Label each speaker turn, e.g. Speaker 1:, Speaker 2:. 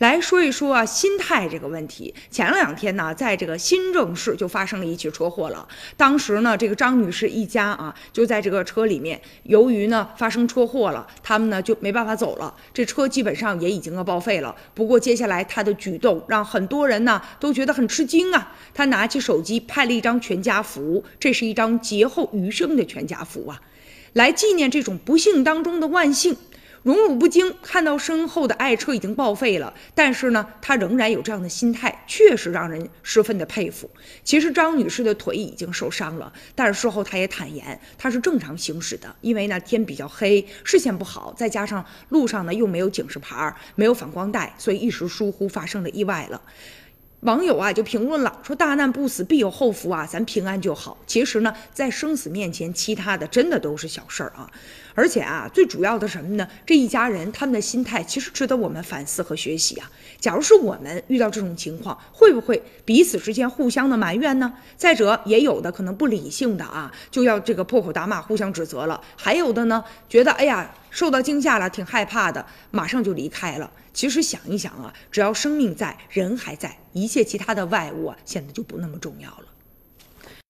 Speaker 1: 来说一说啊，心态这个问题。前两天呢，在这个新郑市就发生了一起车祸了。当时呢，这个张女士一家啊，就在这个车里面。由于呢发生车祸了，他们呢就没办法走了。这车基本上也已经要报废了。不过接下来她的举动让很多人呢都觉得很吃惊啊。她拿起手机拍了一张全家福，这是一张劫后余生的全家福啊，来纪念这种不幸当中的万幸。荣辱不惊，看到身后的爱车已经报废了，但是呢，他仍然有这样的心态，确实让人十分的佩服。其实张女士的腿已经受伤了，但是事后她也坦言，她是正常行驶的，因为呢天比较黑，视线不好，再加上路上呢又没有警示牌，没有反光带，所以一时疏忽发生了意外了。网友啊就评论了，说大难不死必有后福啊，咱平安就好。其实呢，在生死面前，其他的真的都是小事儿啊。而且啊，最主要的什么呢？这一家人他们的心态其实值得我们反思和学习啊。假如是我们遇到这种情况，会不会彼此之间互相的埋怨呢？再者，也有的可能不理性的啊，就要这个破口大骂，互相指责了。还有的呢，觉得哎呀受到惊吓了，挺害怕的，马上就离开了。其实想一想啊，只要生命在，人还在，一切其他的外物啊，显得就不那么重要了。